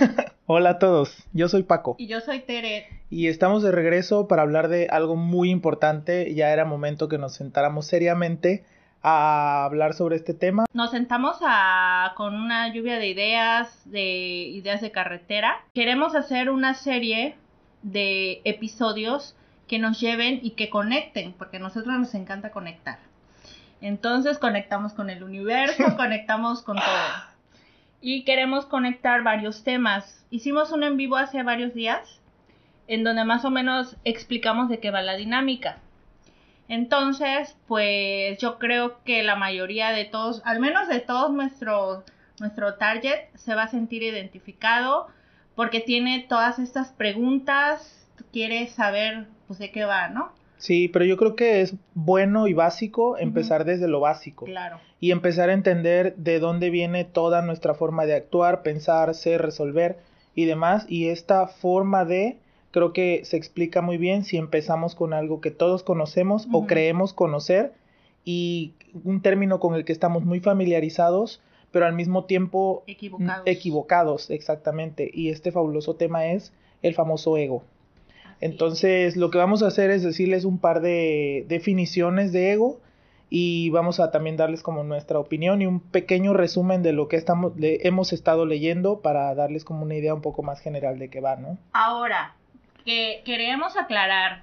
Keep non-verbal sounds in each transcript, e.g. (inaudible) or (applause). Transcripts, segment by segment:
Hola. (laughs) Hola a todos, yo soy Paco. Y yo soy Tere. Y estamos de regreso para hablar de algo muy importante. Ya era momento que nos sentáramos seriamente a hablar sobre este tema. Nos sentamos a, con una lluvia de ideas, de ideas de carretera. Queremos hacer una serie de episodios que nos lleven y que conecten, porque a nosotros nos encanta conectar. Entonces conectamos con el universo, (laughs) conectamos con todo y queremos conectar varios temas. Hicimos un en vivo hace varios días en donde más o menos explicamos de qué va la dinámica. Entonces, pues yo creo que la mayoría de todos, al menos de todos nuestro, nuestro target, se va a sentir identificado porque tiene todas estas preguntas, quiere saber pues de qué va, ¿no? Sí, pero yo creo que es bueno y básico empezar desde lo básico. Claro. Y empezar a entender de dónde viene toda nuestra forma de actuar, pensar, ser, resolver y demás. Y esta forma de, creo que se explica muy bien si empezamos con algo que todos conocemos o creemos conocer y un término con el que estamos muy familiarizados, pero al mismo tiempo equivocados. Equivocados, exactamente. Y este fabuloso tema es el famoso ego. Entonces, lo que vamos a hacer es decirles un par de definiciones de ego y vamos a también darles como nuestra opinión y un pequeño resumen de lo que estamos hemos estado leyendo para darles como una idea un poco más general de qué va, ¿no? Ahora, que queremos aclarar,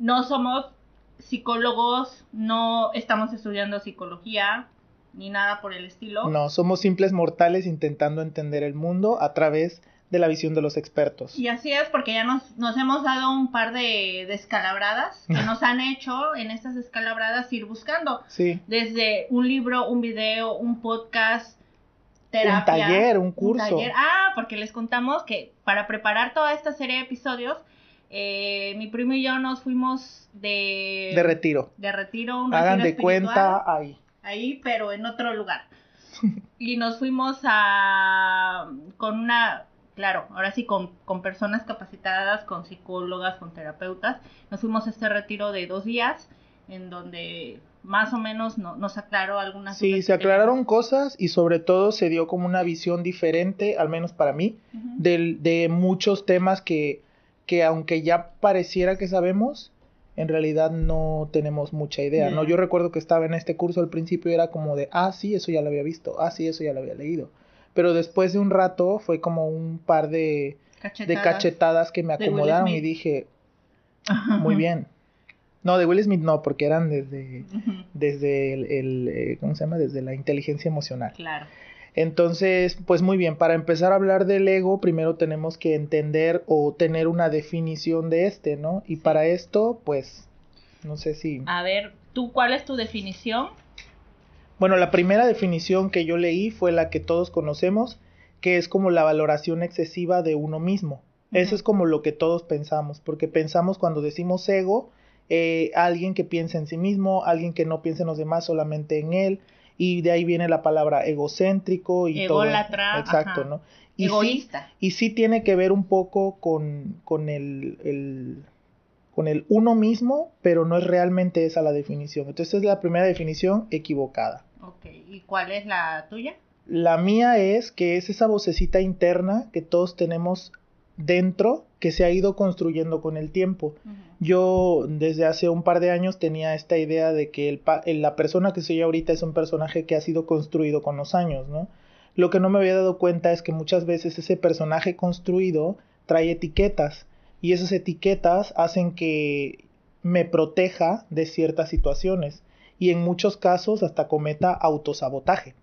no somos psicólogos, no estamos estudiando psicología ni nada por el estilo. No, somos simples mortales intentando entender el mundo a través de de la visión de los expertos. Y así es, porque ya nos, nos hemos dado un par de descalabradas que (laughs) nos han hecho en estas descalabradas ir buscando. Sí. Desde un libro, un video, un podcast, terapia. Un taller, un curso. Ah, porque les contamos que para preparar toda esta serie de episodios, eh, mi primo y yo nos fuimos de... De retiro. De retiro, un Hagan de cuenta ahí. Ahí, pero en otro lugar. (laughs) y nos fuimos a... con una claro, ahora sí con, personas capacitadas, con psicólogas, con terapeutas. Nos fuimos a este retiro de dos días en donde más o menos nos aclaró algunas Sí, se aclararon cosas y sobre todo se dio como una visión diferente, al menos para mí, de, muchos temas que, que aunque ya pareciera que sabemos, en realidad no tenemos mucha idea, ¿no? Yo recuerdo que estaba en este curso al principio y era como de, ah, sí, eso ya lo había visto, ah, sí, eso ya lo había leído pero después de un rato fue como un par de cachetadas, de cachetadas que me acomodaron y dije, (laughs) muy bien. No, de Will Smith no, porque eran desde, desde el, eh, ¿cómo se llama? Desde la inteligencia emocional. Claro. Entonces, pues muy bien, para empezar a hablar del ego, primero tenemos que entender o tener una definición de este, ¿no? Y para esto, pues, no sé si... A ver, ¿tú cuál es tu definición? Bueno, la primera definición que yo leí fue la que todos conocemos, que es como la valoración excesiva de uno mismo. Eso es como lo que todos pensamos, porque pensamos cuando decimos ego, eh, alguien que piensa en sí mismo, alguien que no piensa en los demás, solamente en él, y de ahí viene la palabra egocéntrico y Ególatra, todo. Exacto, ¿no? Y Egoísta. Sí, y sí tiene que ver un poco con, con el con el uno mismo, pero no es realmente esa la definición. Entonces es la primera definición equivocada. Ok, ¿y cuál es la tuya? La mía es que es esa vocecita interna que todos tenemos dentro que se ha ido construyendo con el tiempo. Yo desde hace un par de años tenía esta idea de que el, la persona que soy ahorita es un personaje que ha sido construido con los años, ¿no? Lo que no me había dado cuenta es que muchas veces ese personaje construido trae etiquetas y esas etiquetas hacen que me proteja de ciertas situaciones y en muchos casos hasta cometa autosabotaje.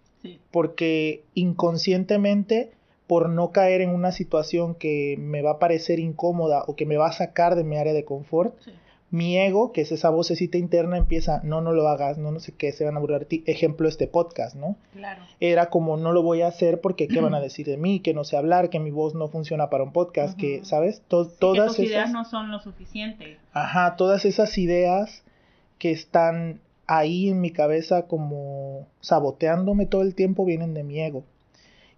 Porque inconscientemente, por no caer en una situación que me va a parecer incómoda o que me va a sacar de mi área de confort, mi ego, que es esa vocecita interna, empieza, no, no lo hagas, no, no sé qué, se van a burlar de ti. Ejemplo, este podcast, ¿no? Claro. Era como, no lo voy a hacer porque qué van a (clears throat) decir de mí, que no sé hablar, que mi voz no funciona para un podcast, que, ¿sabes? todas que tus ideas no son lo suficiente. Ajá, todas esas ideas que están ahí en mi cabeza como saboteándome todo el tiempo vienen de mi ego.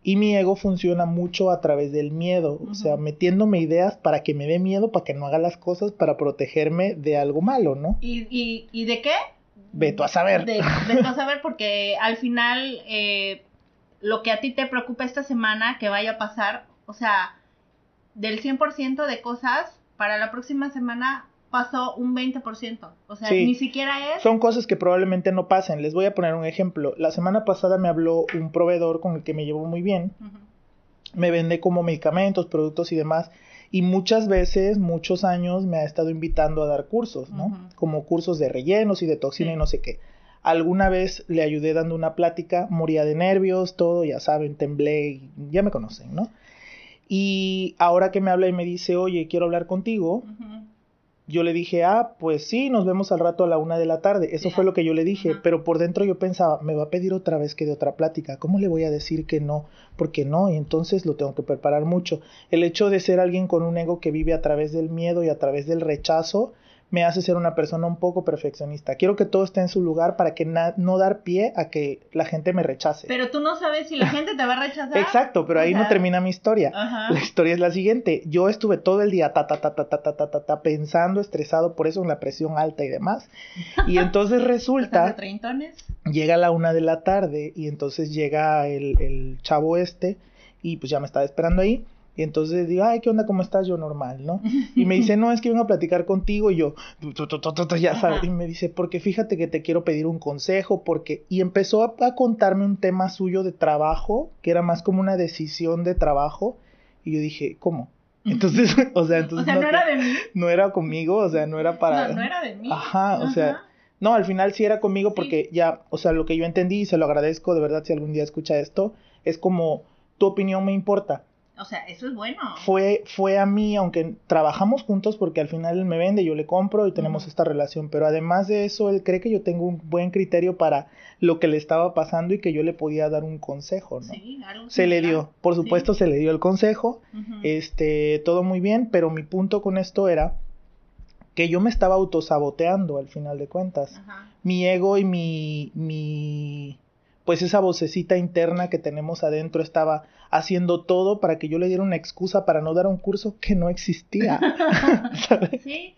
Y mi ego funciona mucho a través del miedo, o sea, metiéndome ideas para que me dé miedo, para que no haga las cosas, para protegerme de algo malo, ¿no? ¿Y, y, y de qué? Veto a saber. De, veto a saber porque al final eh, lo que a ti te preocupa esta semana que vaya a pasar, o O sea, del 100% de cosas, para la próxima semana pasó un 20%. O sea, ni siquiera es... Son cosas que probablemente no pasen. Les voy a poner un ejemplo. La semana pasada me habló un proveedor con el que me llevo muy bien. Me vende como medicamentos, productos y demás. Y muchas veces, muchos años, me ha estado invitando a dar cursos, ¿no? Como cursos de rellenos y de toxina y no sé qué. Alguna vez le ayudé dando una plática, moría de nervios, todo, ya saben, temblé, ya me conocen, ¿no? Y ahora que me habla y me dice, oye, quiero hablar contigo, yo le dije, ah, pues sí, nos vemos al rato a la una de la tarde. Eso fue lo que yo le dije, pero por dentro yo pensaba, me va a pedir otra vez que de otra plática. ¿Cómo le voy a decir que no? Porque no, y entonces lo tengo que preparar mucho. El hecho de ser alguien con un ego que vive a través del miedo y a través del rechazo, me hace ser una persona un poco perfeccionista. Quiero que todo esté en su lugar para que no dar pie a que la gente me rechace. Pero tú no sabes si la gente te va a rechazar. Exacto, pero ahí no termina mi historia. La historia es la siguiente. Yo estuve todo el día ta ta ta ta ta ta ta ta, ta pensando, estresado por eso en la presión alta y demás. Y entonces (laughs) resulta llega la una de la tarde y entonces llega el, el chavo este y pues ya me estaba esperando ahí y entonces digo, ay, ¿qué onda? ¿Cómo estás? Yo normal, ¿no? (laughs) Y me dice, no, es que vengo a platicar contigo. Y yo, ya sabes. Y me dice, porque fíjate que te quiero pedir un consejo, porque... Y empezó a, contarme un tema suyo de trabajo, que era más como una decisión de trabajo. Y yo dije, ¿cómo? Entonces, (laughs) o sea, entonces... O sea, no, era de mí. No era conmigo, o sea, no era para... No, no era de mí. Ajá, o sea... No, al final sí era conmigo porque ya, o sea, lo que yo entendí y se lo agradezco de verdad si algún día escucha esto, es como tu opinión me importa o sea, eso es bueno. Fue, fue a mí, aunque trabajamos juntos porque al final él me vende, yo le compro y tenemos esta relación, pero además de eso, él cree que yo tengo un buen criterio para lo que le estaba pasando y que yo le podía dar un consejo, ¿no? Sí, algo se le dio, por supuesto se le dio el consejo, este, todo muy bien, pero mi punto con esto era que yo me estaba autosaboteando al final de cuentas. Mi ego y mi, mi pues esa vocecita interna que tenemos adentro estaba haciendo todo para que yo le diera una excusa para no dar un curso que no existía. (laughs) ¿Sí?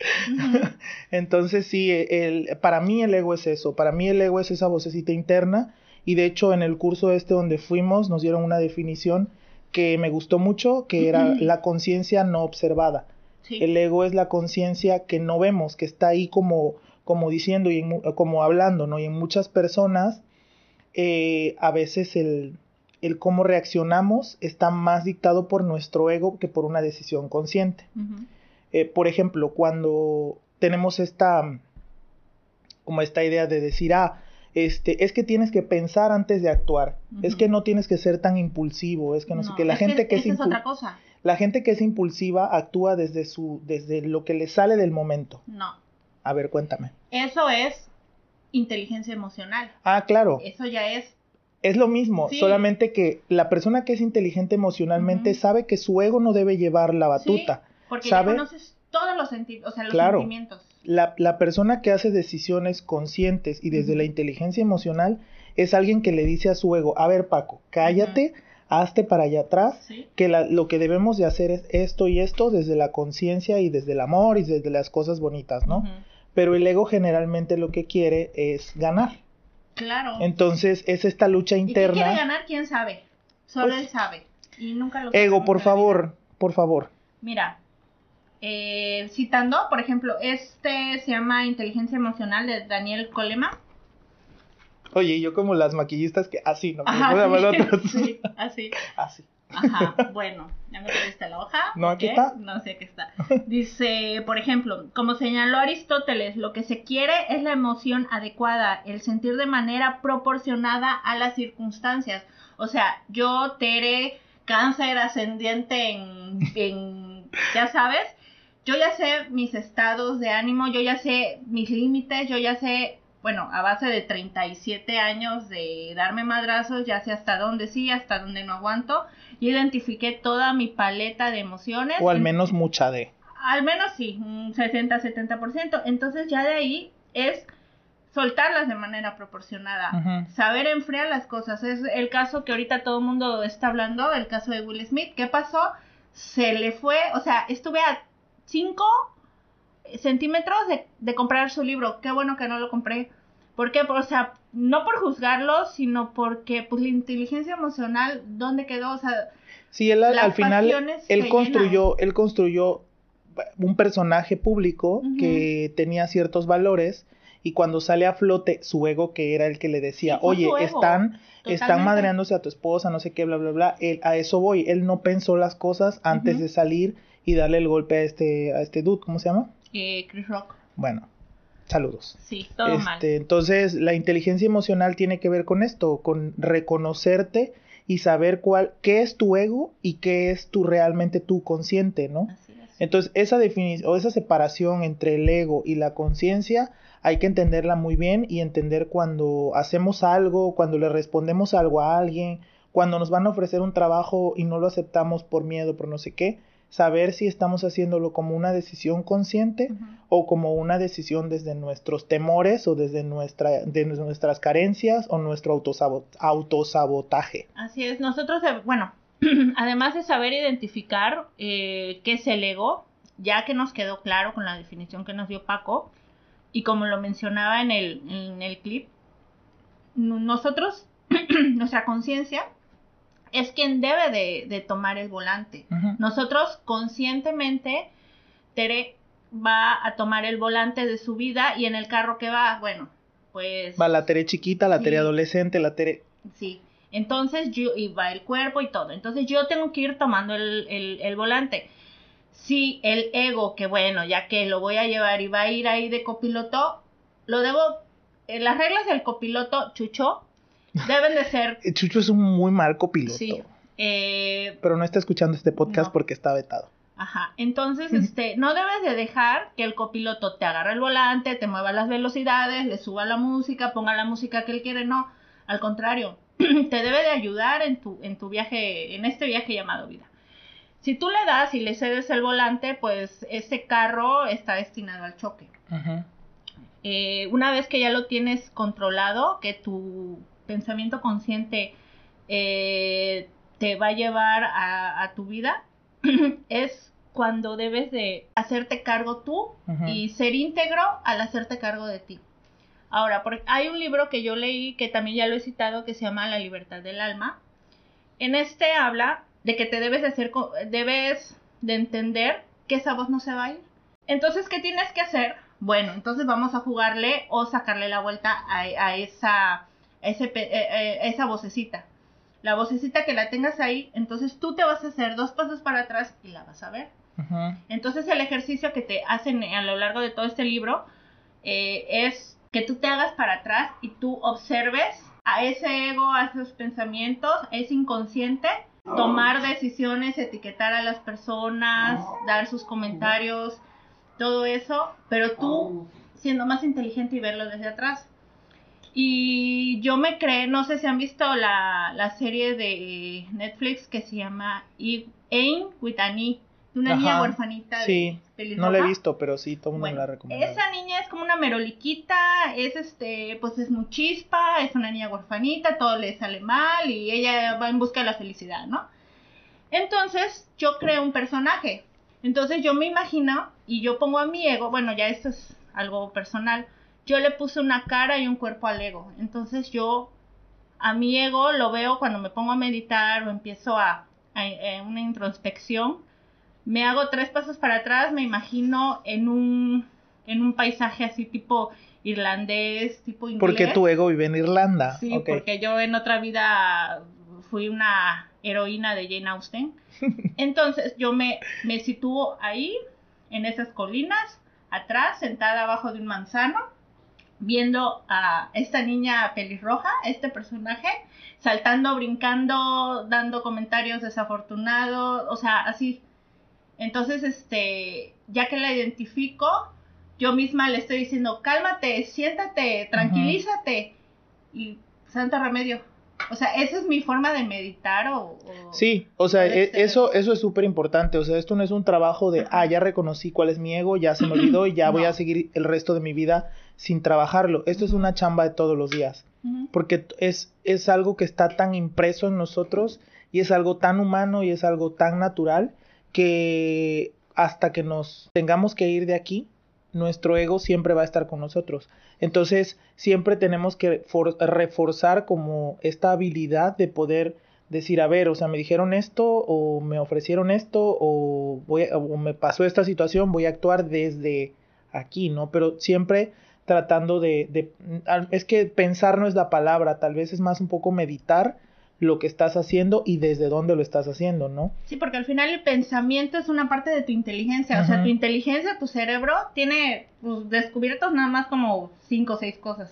Entonces sí, el, para mí el ego es eso, para mí el ego es esa vocecita interna y de hecho en el curso este donde fuimos nos dieron una definición que me gustó mucho, que era la conciencia no observada. El ego es la conciencia que no vemos, que está ahí como, como diciendo y como hablando, ¿no? Y en muchas personas eh, a veces el, el, cómo reaccionamos está más dictado por nuestro ego que por una decisión consciente. Eh, por ejemplo, cuando tenemos esta, como esta idea de decir, ah, este, es que tienes que pensar antes de actuar, es que no tienes que ser tan impulsivo, es que no, sé qué, la gente que, es, la gente que es impulsiva actúa desde su, desde lo que le sale del momento. No. A ver, cuéntame. Eso es inteligencia emocional. Ah, claro. Eso ya es. Es lo mismo, solamente que la persona que es inteligente emocionalmente sabe que su ego no debe llevar la batuta. porque ¿sabe? ya conoces todos los, sentidos, o sea, los sentimientos. La, la persona que hace decisiones conscientes y desde la inteligencia emocional es alguien que le dice a su ego, a ver Paco, cállate, hazte para allá atrás, que lo que debemos de hacer es esto y esto desde la conciencia y desde el amor y desde las cosas bonitas, ¿no? Pero el ego generalmente lo que quiere es ganar. Claro. Entonces es esta lucha interna. ¿Y quiere ganar? ¿Quién sabe? Solo pues, él sabe. Y nunca lo Ego, por favor, por favor. Mira, eh, citando, por ejemplo, este se llama Inteligencia Emocional de Daniel Colema. Oye, yo como las maquillistas que así, ¿no? (laughs) sí, así. Así. Ajá, bueno, ya me perdiste la hoja. No, aquí está. No sé qué está. Dice, por ejemplo, como señaló Aristóteles, lo que se quiere es la emoción adecuada, el sentir de manera proporcionada a las circunstancias. O sea, yo, Tere, cáncer ascendiente en, en ya sabes, yo ya sé mis estados de ánimo, yo ya sé mis límites, yo ya sé bueno, a base de 37 años de darme madrazos, ya sé hasta dónde sí, hasta dónde no aguanto, y identifiqué toda mi paleta de emociones. O al menos mucha de. Al menos sí, un 60-70%. Entonces ya de ahí es soltarlas de manera proporcionada, saber enfriar las cosas. Es el caso que ahorita todo el mundo está hablando, el caso de Will Smith. ¿Qué pasó? Se le fue, o sea, estuve a 5 centímetros de, de, comprar su libro. Qué bueno que no lo compré. ¿Por qué? O sea, no por juzgarlo, sino porque pues la inteligencia emocional, ¿dónde quedó? O sea, sí, él al, final, él construyó, él construyó un personaje público que tenía ciertos valores y cuando sale a flote su ego que era el que le decía, oye, están, están madreándose a tu esposa, no sé qué, bla, bla, bla, él, a eso voy, él no pensó las cosas antes de salir y darle el golpe a este, a este dude, ¿cómo se llama? Eh, Chris Rock. Bueno, saludos. Sí, todo mal. Este, entonces, la inteligencia emocional tiene que ver con esto, con reconocerte y saber cuál, qué es tu ego y qué es tu realmente tu consciente, ¿no? Así es. Entonces, esa definición o esa separación entre el ego y la conciencia hay que entenderla muy bien y entender cuando hacemos algo, cuando le respondemos algo a alguien, cuando nos van a ofrecer un trabajo y no lo aceptamos por miedo, por no sé qué, saber si estamos haciéndolo como una decisión consciente o como una decisión desde nuestros temores o desde nuestra, de nuestras carencias o nuestro autosabotaje. Así es, nosotros, eh, bueno, (clears throat) además de saber identificar eh, qué es el ego, ya que nos quedó claro con la definición que nos dio Paco, y como lo mencionaba en el, en el clip, nosotros, (clears throat) nuestra conciencia, es quien debe de, tomar el volante. Nosotros conscientemente, Tere va a tomar el volante de su vida y en el carro que va, bueno, pues... Va la Tere chiquita, la Tere adolescente, la Tere... Sí, entonces yo, y va el cuerpo y todo. Entonces yo tengo que ir tomando el, el volante. Si el ego, que bueno, ya que lo voy a llevar y va a ir ahí de copiloto, lo debo... En las reglas del copiloto, Chucho, Deben de ser. Chucho es un muy mal copiloto. Sí. Eh, pero no está escuchando este podcast porque está vetado. Ajá. Entonces, este, no debes de dejar que el copiloto te agarre el volante, te mueva las velocidades, le suba la música, ponga la música que él quiere. No. Al contrario, (clears throat) te debe de ayudar en tu, en tu viaje, en este viaje llamado vida. Si tú le das y le cedes el volante, pues ese carro está destinado al choque. Eh, una vez que ya lo tienes controlado, que tu pensamiento consciente eh, te va a llevar a, tu vida, (clears throat) es cuando debes de hacerte cargo tú y ser íntegro al hacerte cargo de ti. Ahora, porque hay un libro que yo leí que también ya lo he citado que se llama La libertad del alma. En este habla de que te debes de hacer, debes de entender que esa voz no se va a ir. Entonces, ¿qué tienes que hacer? Bueno, entonces vamos a jugarle o sacarle la vuelta a esa ese, eh, eh, esa vocecita. La vocecita que la tengas ahí, entonces tú te vas a hacer dos pasos para atrás y la vas a ver. Entonces el ejercicio que te hacen a lo largo de todo este libro eh, es que tú te hagas para atrás y tú observes a ese ego, a esos pensamientos, es inconsciente, tomar decisiones, etiquetar a las personas, dar sus comentarios, todo eso, pero tú siendo más inteligente y verlo desde atrás. Y yo me creé, no sé si han visto la, la serie de Netflix que se llama Ain with Annie, de una niña huerfanita sí, No la he visto, pero sí, todo el mundo la recomienda. Esa niña es como una meroliquita, es este, pues es muy chispa, es una niña huerfanita, todo le sale mal y ella va en busca de la felicidad, ¿no? Entonces yo creo un personaje. Entonces yo me imagino y yo pongo a mi ego, bueno, ya esto es algo personal yo le puse una cara y un cuerpo al ego. Entonces yo a mi ego lo veo cuando me pongo a meditar o empiezo a, una introspección. Me hago tres pasos para atrás, me imagino en un, en un paisaje así tipo irlandés, tipo inglés. Porque tu ego vive en Irlanda. Sí, porque yo en otra vida fui una heroína de Jane Austen. (laughs) Entonces yo me, me sitúo ahí, en esas colinas, atrás, sentada abajo de un manzano, viendo a esta niña pelirroja, este personaje, saltando, brincando, dando comentarios desafortunados, o sea, así. Entonces, este, ya que la identifico, yo misma le estoy diciendo, cálmate, siéntate, tranquilízate. Y santo remedio, o sea, esa es mi forma de meditar o... sí, o sea, e, eso, eso es súper importante. O sea, esto no es un trabajo de, ah, ya reconocí cuál es mi ego, ya se me olvidó y ya (laughs) voy a seguir el resto de mi vida sin trabajarlo. Esto es una chamba de todos los días. Porque es, es algo que está tan impreso en nosotros y es algo tan humano y es algo tan natural que hasta que nos tengamos que ir de aquí, nuestro ego siempre va a estar con nosotros. Entonces, siempre tenemos que reforzar como esta habilidad de poder decir, a ver, o sea, me dijeron esto o me ofrecieron esto o, voy o me pasó esta situación, voy a actuar desde aquí, ¿no? Pero siempre tratando de, de, es que pensar no es la palabra, tal vez es más un poco meditar lo que estás haciendo y desde dónde lo estás haciendo, ¿no? Sí, porque al final el pensamiento es una parte de tu inteligencia, o sea, tu inteligencia, tu cerebro tiene pues, descubiertos nada más como cinco o seis cosas.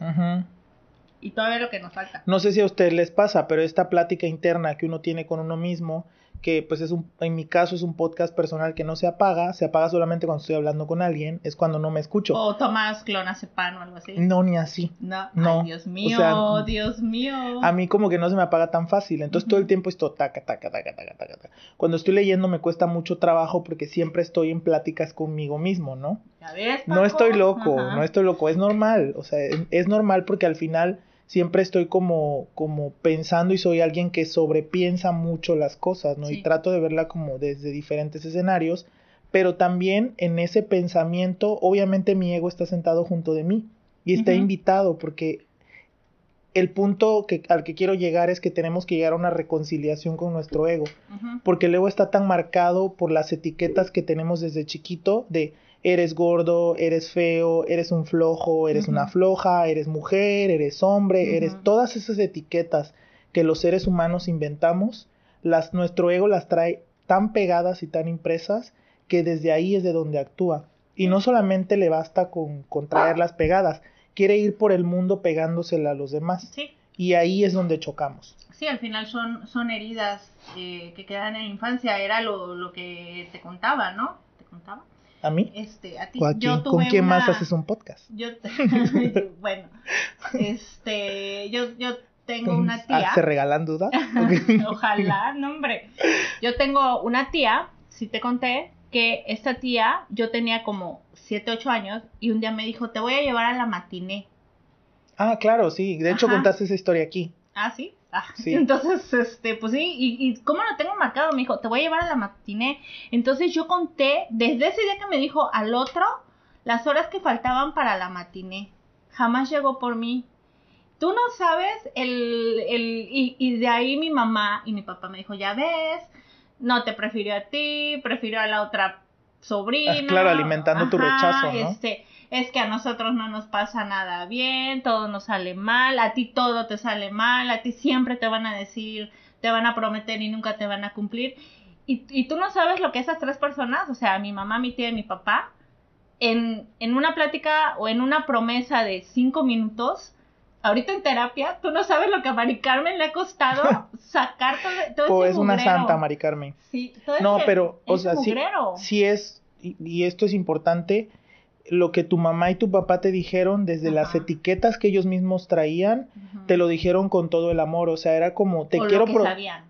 Y todavía lo que nos falta. No sé si a ustedes les pasa, pero esta plática interna que uno tiene con uno mismo, que pues es un, en mi caso es un podcast personal que no se apaga, se apaga solamente cuando estoy hablando con alguien, es cuando no me escucho. O tomas clonazepam o algo así. No, ni así. No, no. Dios mío, Dios mío. A mí como que no se me apaga tan fácil, entonces todo el tiempo estoy taca, taca, taca, taca, taca, taca. Cuando estoy leyendo me cuesta mucho trabajo porque siempre estoy en pláticas conmigo mismo, ¿no? ¿Ya ves, no estoy loco, no estoy loco, es normal, o sea, es normal porque al final siempre estoy como, como pensando y soy alguien que sobrepiensa mucho las cosas, ¿no? Y trato de verla como desde diferentes escenarios, pero también en ese pensamiento, obviamente mi ego está sentado junto de mí y está invitado porque el punto que, al que quiero llegar es que tenemos que llegar a una reconciliación con nuestro ego, porque el ego está tan marcado por las etiquetas que tenemos desde chiquito de eres gordo, eres feo, eres un flojo, eres una floja, eres mujer, eres hombre, eres todas esas etiquetas que los seres humanos inventamos, las, nuestro ego las trae tan pegadas y tan impresas que desde ahí es de donde actúa. Y no solamente le basta con, con traerlas pegadas, quiere ir por el mundo pegándosela a los demás. Sí. Y ahí es donde chocamos. Sí, al final son, son heridas eh, que quedan en la infancia, era lo, lo que te contaba, ¿no? ¿Te contaba? ¿A mí? Este, a ti. ¿Con quién más haces un podcast? Yo, (laughs) bueno, este, yo, yo tengo una tía. ¿Se regalan dudas? (laughs) Ojalá, no hombre. Yo tengo una tía, si te conté, que esta tía, yo tenía como 7, 8 años y un día me dijo, te voy a llevar a la matiné. Ah, claro, sí. De hecho, contaste esa historia aquí. Ah, sí. Ah, (laughs) sí. Entonces, este, pues sí, y, y ¿cómo lo tengo marcado? Me dijo, te voy a llevar a la matiné. Entonces yo conté, desde ese día que me dijo al otro, las horas que faltaban para la matiné. Jamás llegó por mí. Tú no sabes el, el, y, y de ahí mi mamá y mi papá me dijo, ya ves, no te prefirió a ti, prefirió a la otra sobrina. Ah, claro, alimentando tu rechazo, ¿no? Este, es que a nosotros no nos pasa nada bien, todo nos sale mal, a ti todo te sale mal, a ti siempre te van a decir, te van a prometer y nunca te van a cumplir. Y, y tú no sabes lo que esas tres personas, o sea, mi mamá, mi tía y mi papá, en, en una plática o en una promesa de cinco minutos, ahorita en terapia, tú no sabes lo que a Mari Carmen le ha costado (laughs) sacar todo, todo o es una santa, Mari Carmen. Sí, todo No, pero, o sea, sí, sí, es, y, esto es importante, lo que tu mamá y tu papá te dijeron desde las etiquetas que ellos mismos traían, te lo dijeron con todo el amor, o sea, era como te quiero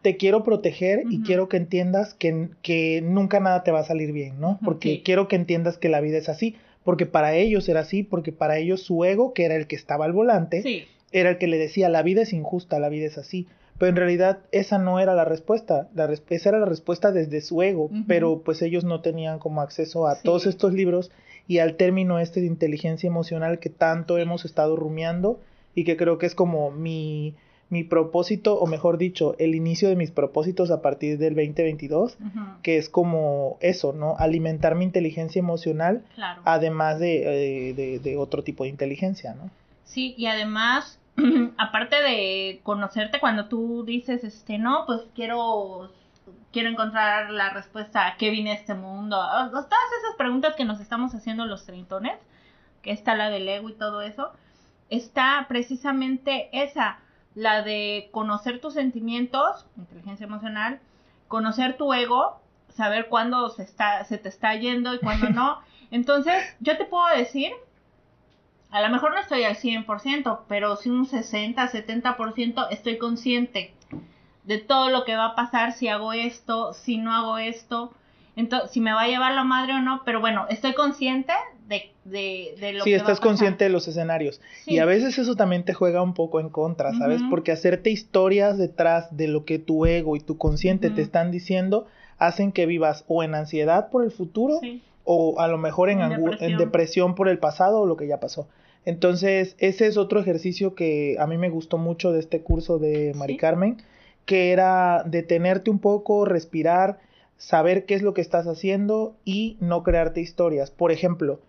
te quiero proteger y quiero que entiendas que, que, nunca nada te va a salir bien, ¿no? Porque quiero que entiendas que la vida es así porque para ellos era así, porque para ellos su ego, que era el que estaba al volante, era el que le decía, la vida es injusta, la vida es así. Pero en realidad esa no era la respuesta, la esa era la respuesta desde su ego, pero pues ellos no tenían como acceso a todos estos libros y al término este de inteligencia emocional que tanto hemos estado rumiando y que creo que es como mi mi propósito, o mejor dicho, el inicio de mis propósitos a partir del 2022, que es como eso, ¿no? Alimentar mi inteligencia emocional, además de, de, de, otro tipo de inteligencia, ¿no? Sí, y además, (clears throat) aparte de conocerte cuando tú dices, este, no, pues quiero quiero encontrar la respuesta a qué vine a este mundo, todas esas preguntas que nos estamos haciendo los treintones, que está la del ego y todo eso, está precisamente esa, la de conocer tus sentimientos, inteligencia emocional, conocer tu ego, saber cuándo se, está, se te está yendo y cuándo no. (laughs) Entonces, yo te puedo decir, a lo mejor no estoy al 100%, pero sí un 60, 70% estoy consciente de todo lo que va a pasar si hago esto, si no hago esto, entonces, si me va a llevar la madre o no, pero bueno, estoy consciente de, de, de lo sí, estás consciente de los escenarios. Y a veces eso también te juega un poco en contra, ¿sabes? Porque hacerte historias detrás de lo que tu ego y tu consciente te están diciendo hacen que vivas o en ansiedad por el futuro o a lo mejor en, En angu- en depresión. depresión por el pasado o lo que ya pasó. Entonces, ese es otro ejercicio que a mí me gustó mucho de este curso de Mari Sí. Carmen, que era detenerte un poco, respirar, saber qué es lo que estás haciendo y no crearte historias. Por ejemplo,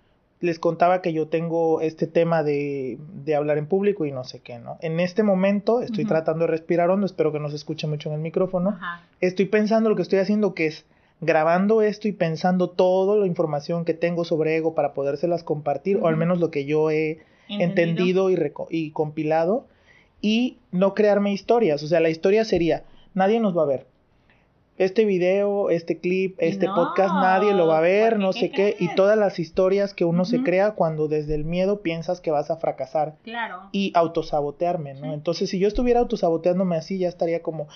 les contaba que yo tengo este tema de, de hablar en público y no sé qué, ¿no? En este momento estoy tratando de respirar hondo, espero que no se escuche mucho en el micrófono. Estoy pensando lo que estoy haciendo, que es grabando esto y pensando toda la información que tengo sobre ego para podérselas compartir, o al menos lo que yo he entendido y, reco- y compilado, y no crearme historias. O sea, la historia sería, nadie nos va a ver. Este video, este clip, este no, podcast, nadie lo va a ver, no ¿qué sé qué, y todas las historias que uno se crea cuando desde el miedo piensas que vas a fracasar Claro. y autosabotearme, ¿no? Sí. Entonces, si yo estuviera autosaboteándome así, ya estaría como,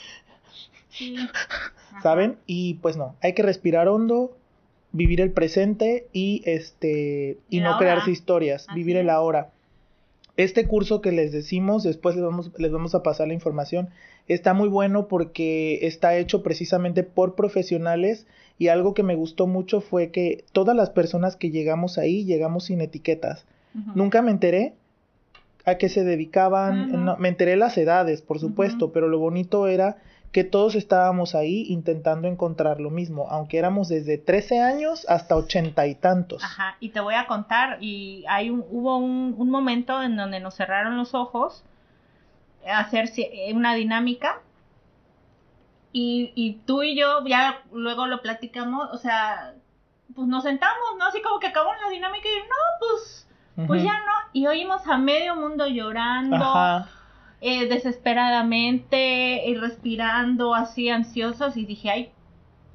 Sí. (laughs) Ajá. ¿saben? Y pues no, hay que respirar hondo, vivir el presente y este y no crearse historias, Así vivir el ahora. Este curso que les decimos, después les vamos, les vamos a pasar la información, está muy bueno porque está hecho precisamente por profesionales y algo que me gustó mucho fue que todas las personas que llegamos ahí llegamos sin etiquetas. Nunca me enteré a qué se dedicaban, no, me enteré las edades, por supuesto, pero lo bonito era que todos estábamos ahí intentando encontrar lo mismo, aunque éramos desde 13 años hasta ochenta y tantos. Ajá, y te voy a contar, y hay un, hubo un, un momento en donde nos cerraron los ojos, a hacer eh, una dinámica, y, y tú y yo ya luego lo platicamos, o sea, pues nos sentamos, ¿no? Así como que acabó la dinámica y no, pues, pues ya no, y oímos a medio mundo llorando, Ajá. Eh, desesperadamente, y respirando así ansiosos, y dije, ay,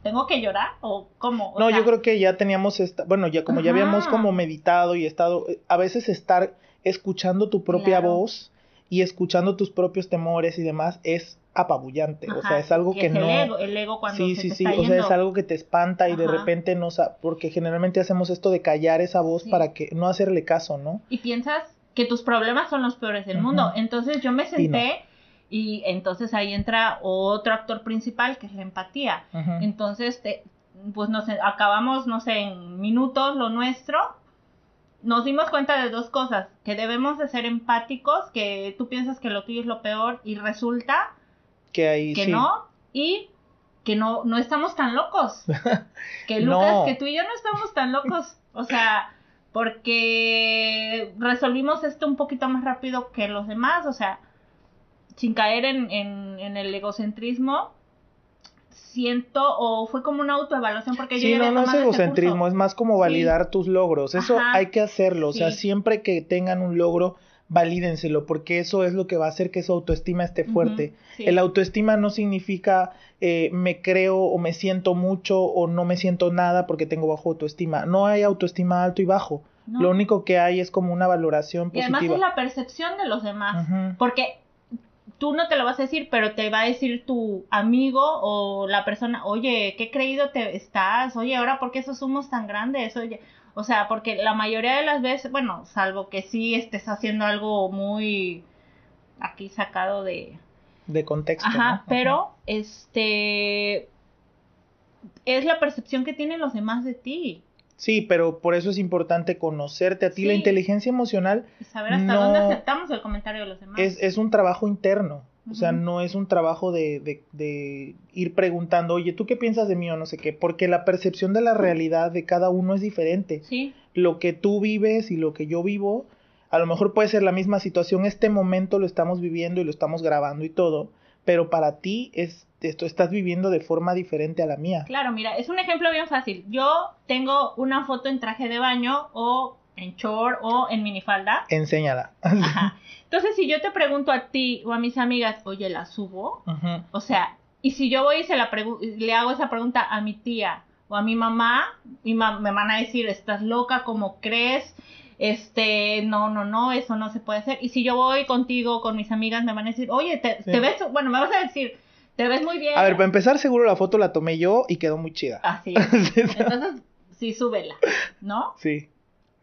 ¿tengo que llorar? ¿O cómo? O No, sea, yo creo que ya teníamos esta, bueno, ya como ya habíamos como meditado y estado, eh, a veces estar escuchando tu propia Claro. voz y escuchando tus propios temores y demás es apabullante, o sea, es algo que es no El ego, el ego cuando Sí, se sí, te sí, está o sea, es algo que te espanta y de repente no porque generalmente hacemos esto de callar esa voz Sí. para que no hacerle caso, ¿no? Y piensas que tus problemas son los peores del mundo. Entonces yo me no. senté y entonces ahí entra otro actor principal que es la empatía. Entonces, te- pues nos acabamos, no sé, en minutos lo nuestro. Nos dimos cuenta de dos cosas, que debemos de ser empáticos, que tú piensas que lo tuyo es lo peor y resulta que ahí que sí. no, y que no, no estamos tan locos. (laughs) Que No. Lucas, que tú y yo no estamos tan locos. O sea, porque resolvimos esto un poquito más rápido que los demás. O sea, sin caer en, en, en el egocentrismo, siento, o fue como una autoevaluación, porque yo Sí, ya no, no es egocentrismo, es más como Sí. validar tus logros. Eso Ajá. hay que hacerlo, o sea, Sí. siempre que tengan un logro, valídenselo, porque eso es lo que va a hacer que su autoestima esté fuerte. sí. El autoestima no significa eh, me creo o me siento mucho o no me siento nada porque tengo bajo autoestima. No hay autoestima alto y bajo. ¿no? Lo único que hay es como una valoración Y además positiva. es la percepción de los demás. Porque tú no te lo vas a decir, pero te va a decir tu amigo o la persona, oye, qué creído te estás, oye, ahora por qué esos humos tan grandes, oye, o sea, porque la mayoría de las veces, bueno, salvo que sí estés haciendo algo muy aquí sacado de, De contexto. ajá, ¿no? pero este es la percepción que tienen los demás de ti Sí, pero por eso es importante conocerte a ti. La inteligencia emocional y saber hasta No. dónde aceptamos el comentario de los demás. es, es un trabajo interno. O sea, no es un trabajo de, de, de ir preguntando, oye, ¿tú qué piensas de mí o no sé qué? Porque la percepción de la realidad de cada uno es diferente. Sí, Lo que tú vives y lo que yo vivo, a lo mejor puede ser la misma situación. Este momento lo estamos viviendo y lo estamos grabando y todo, pero para ti es esto estás viviendo de forma diferente a la mía. Claro, mira, es un ejemplo bien fácil. Yo tengo una foto en traje de baño o en short o en minifalda. Enséñala. (laughs) Ajá. Entonces, si yo te pregunto a ti o a mis amigas, oye, ¿la subo? O sea, y si yo voy y se la le hago esa pregunta a mi tía o a mi mamá, mi ma- me van a decir, estás loca, ¿cómo crees? Este, no, no, no, eso no se puede hacer. Y si yo voy contigo, con mis amigas, me van a decir, oye, te, Sí. te ves, bueno, me vas a decir, te ves muy bien. A ver, para empezar, seguro la foto la tomé yo y quedó muy chida. Así es. (laughs) Entonces, sí, súbela, ¿no? Sí,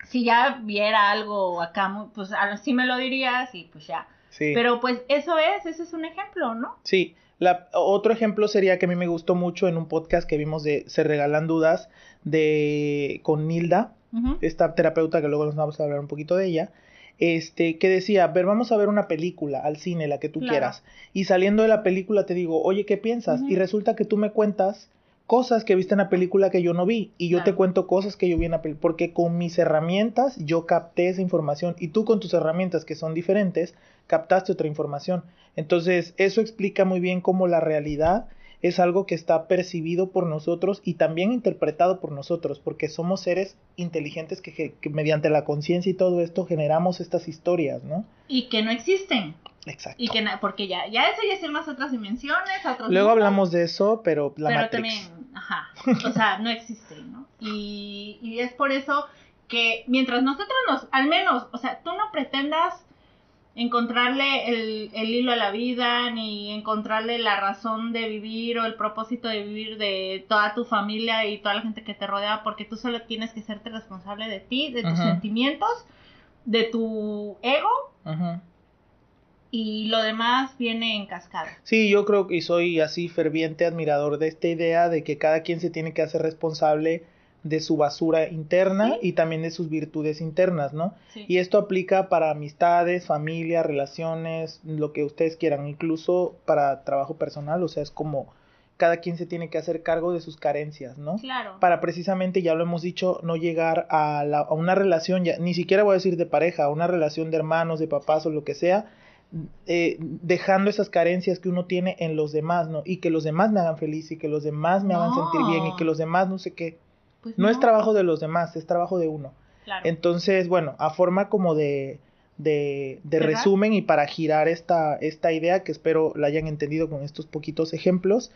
Si ya viera algo acá, pues a- sí me lo dirías y pues ya. sí. Pero pues eso es, ese es un ejemplo, ¿no? Sí, La, otro ejemplo sería que a mí me gustó mucho en un podcast que vimos de Se Regalan Dudas de con Nilda, esta terapeuta que luego nos vamos a hablar un poquito de ella, este, que decía, ver, vamos a ver una película al cine, la que tú quieras, y saliendo de la película te digo, oye, ¿qué piensas? Y resulta que tú me cuentas cosas que viste en la película que yo no vi y yo te cuento cosas que yo vi en la película, porque con mis herramientas yo capté esa información y tú con tus herramientas que son diferentes captaste otra información. Entonces, eso explica muy bien cómo la realidad es algo que está percibido por nosotros y también interpretado por nosotros, porque somos seres inteligentes que, mediante la conciencia y todo esto generamos estas historias, ¿no? Y que no existen. Exacto. Y que porque ya, ya eso ya es más otras dimensiones, otros Luego hablamos de eso, pero la pero también, ajá, o sea, no existe, ¿no? Y, y es por eso que mientras nosotros nos, al menos, o sea, tú no pretendas encontrarle el, el, hilo a la vida, ni encontrarle la razón de vivir o el propósito de vivir de toda tu familia y toda la gente que te rodea, porque tú solo tienes que serte responsable de ti, de tus sentimientos, de tu ego. Y lo demás viene en cascada. Sí, yo creo que soy así ferviente admirador de esta idea de que cada quien se tiene que hacer responsable de su basura interna y también de sus virtudes internas, ¿no? Y esto aplica para amistades, familia, relaciones, lo que ustedes quieran, incluso para trabajo personal, o sea, es como cada quien se tiene que hacer cargo de sus carencias, ¿no? Claro. Para precisamente, ya lo hemos dicho, no llegar a, la, a una relación, ya, ni siquiera voy a decir de pareja, a una relación de hermanos, de papás o lo que sea, eh, dejando esas carencias que uno tiene en los demás, ¿no? Y que los demás me hagan feliz y que los demás me hagan sentir bien y que los demás no sé qué. Pues no. es trabajo de los demás, es trabajo de uno. Entonces, bueno, a forma como de, de, resumen y para girar esta, esta idea que espero la hayan entendido con estos poquitos ejemplos,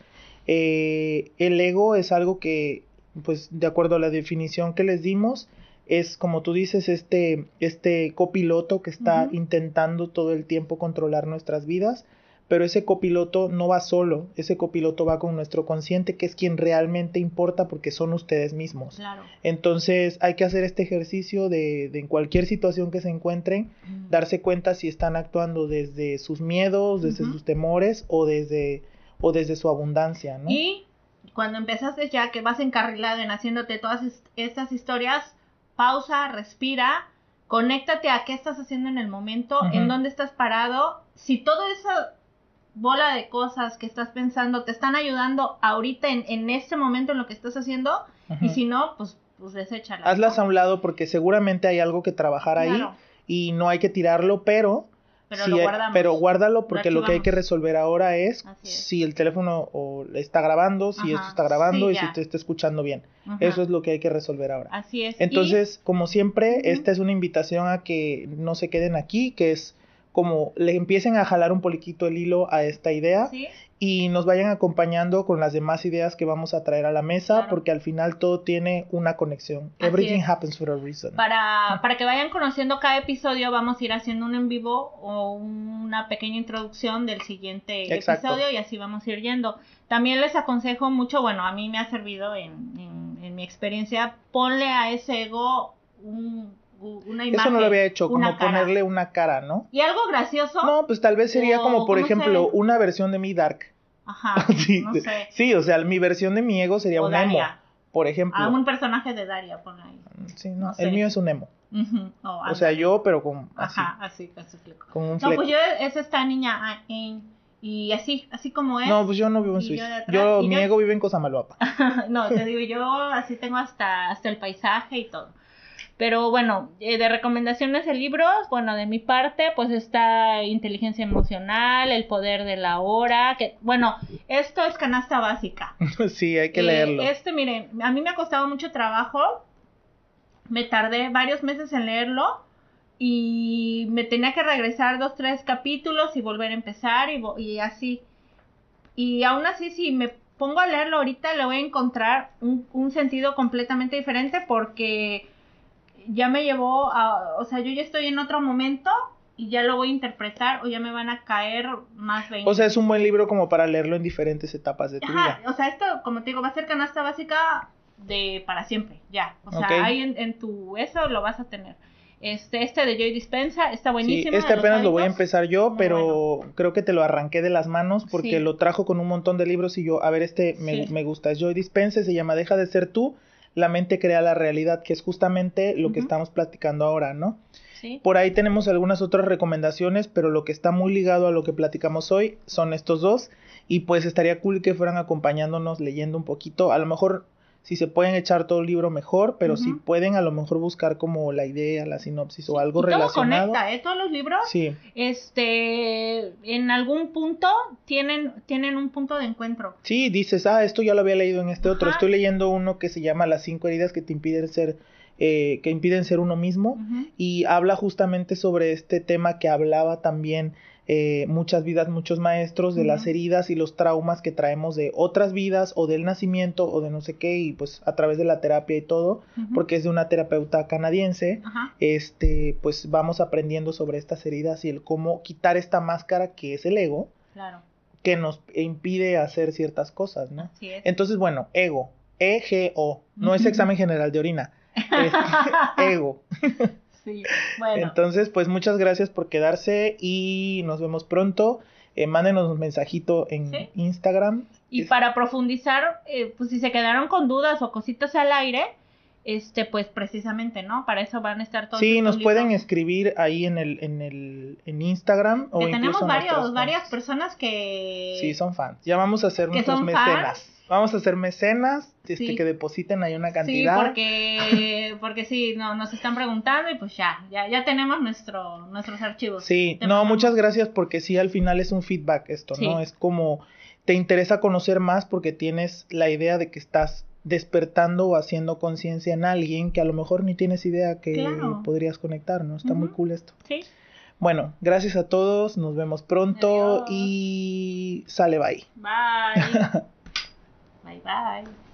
eh, el ego es algo que, pues de acuerdo a la definición que les dimos, es como tú dices, este, este copiloto que está intentando todo el tiempo controlar nuestras vidas pero ese copiloto no va solo, ese copiloto va con nuestro consciente, que es quien realmente importa porque son ustedes mismos. Claro. Entonces hay que hacer este ejercicio de, de en cualquier situación que se encuentren, darse cuenta si están actuando desde sus miedos, desde sus temores o desde, o desde su abundancia, ¿no? Y cuando empezaste ya que vas encarrilado en haciéndote todas estas historias, pausa, respira, conéctate a qué estás haciendo en el momento, en dónde estás parado. Si todo eso bola de cosas que estás pensando te están ayudando ahorita en, en este momento en lo que estás haciendo y si no, pues, pues deséchalas. Hazlas a un lado porque seguramente hay algo que trabajar ahí y no hay que tirarlo, pero... Pero, lo guardamos, pero guárdalo porque lo, que hay que resolver ahora es, si el teléfono o está grabando, si esto está grabando y si te está escuchando bien. Eso es lo que hay que resolver ahora. Así es. Entonces, como siempre, esta es una invitación a que no se queden aquí, que es como le empiecen a jalar un poquito el hilo a esta idea y nos vayan acompañando con las demás ideas que vamos a traer a la mesa porque al final todo tiene una conexión. Everything happens for a reason. Para, para que vayan conociendo cada episodio vamos a ir haciendo un en vivo o una pequeña introducción del siguiente episodio y así vamos a ir yendo. También les aconsejo mucho, bueno, a mí me ha servido en, en mi experiencia, ponle a ese ego un una imagen. Eso no lo había hecho, como ponerle una cara, ¿no? Y algo gracioso. No, pues tal vez sería como, por ejemplo, una versión de mi Dark. Ajá. (laughs) sí, no sé. sí, o sea, mi versión de mi ego sería un emo. Por ejemplo. Ah, un personaje de Daria, pon ahí. Sí, no, el mío es un emo. o sea, yo, pero con. Así, Ajá, así, Con un No, pues yo es esta niña ah, y así, así como es. No, pues yo no vivo en Suiza. Yo, mi ego vive en Cosamaloapa. (laughs) no, te (laughs) digo, yo así tengo hasta, hasta el paisaje y todo. Pero bueno, eh, de recomendaciones de libros, bueno, de mi parte, pues está Inteligencia Emocional, El Poder de la Hora, que bueno, esto es canasta básica. (laughs) sí, hay que leerlo. Eh, este, miren, a mí me ha costado mucho trabajo, me tardé varios meses en leerlo y me tenía que regresar dos, tres capítulos y volver a empezar y, y así. Y aún así, si me pongo a leerlo ahorita, le voy a encontrar un, un sentido completamente diferente porque ya me llevó a, o sea, yo ya estoy en otro momento y ya lo voy a interpretar o ya me van a caer más 20. O sea, es un buen libro como para leerlo en diferentes etapas de tu vida. O sea, esto, como te digo, va a ser canasta básica de para siempre, ya. O sea, ahí en, tu eso lo vas a tener. Este, este de Joy Dispensa está buenísimo. Sí, este apenas lo voy a empezar yo, pero creo que te lo arranqué de las manos porque lo trajo con un montón de libros y yo, a ver, este me, me gusta. Es Joy Dispensa, se llama Deja de ser tú, la mente crea la realidad, que es justamente lo que estamos platicando ahora, ¿no? Sí. Por ahí tenemos algunas otras recomendaciones, pero lo que está muy ligado a lo que platicamos hoy son estos dos. Y pues estaría cool que fueran acompañándonos leyendo un poquito. A lo mejor si se pueden echar todo el libro mejor, pero si pueden a lo mejor buscar como la idea, la sinopsis o algo y todo relacionado. conecta, ¿eh? Todos los libros, sí. este, en algún punto tienen, tienen un punto de encuentro. Sí, dices, ah, esto ya lo había leído en este otro. Estoy leyendo uno que se llama Las cinco heridas que te impiden ser eh, que impiden ser uno mismo y habla justamente sobre este tema que hablaba también eh, muchas vidas, muchos maestros de las heridas y los traumas que traemos de otras vidas o del nacimiento o de no sé qué y pues a través de la terapia y todo, porque es de una terapeuta canadiense, este pues vamos aprendiendo sobre estas heridas y el cómo quitar esta máscara que es el ego. que nos impide hacer ciertas cosas, ¿no? Entonces, bueno, ego, E-G-O, no es examen general de orina, es (laughs) (laughs) ego. (laughs) Entonces, pues muchas gracias por quedarse y nos vemos pronto. Eh, mándenos un mensajito en Instagram. Y para profundizar, eh, pues si se quedaron con dudas o cositas al aire, este, pues precisamente, ¿no? Para eso van a estar todos. Sí, nos pueden escribir ahí en el, en el, en Instagram. O tenemos varios, varias personas que. Sí, son fans. Ya vamos a hacer nuestros mecenas. Vamos a hacer mecenas, este, que depositen ahí una cantidad. Sí, porque, (laughs) porque sí, no, nos están preguntando y pues ya, ya, ya tenemos nuestro, nuestros archivos. Sí, no, muchas gracias porque sí, al final es un feedback esto, ¿no? Es como, te interesa conocer más porque tienes la idea de que estás despertando o haciendo conciencia en alguien que a lo mejor ni tienes idea que podrías conectar, ¿no? Está muy cool esto. Sí. Bueno, gracias a todos, nos vemos pronto y sale bye. Bye. (laughs) Bye bye.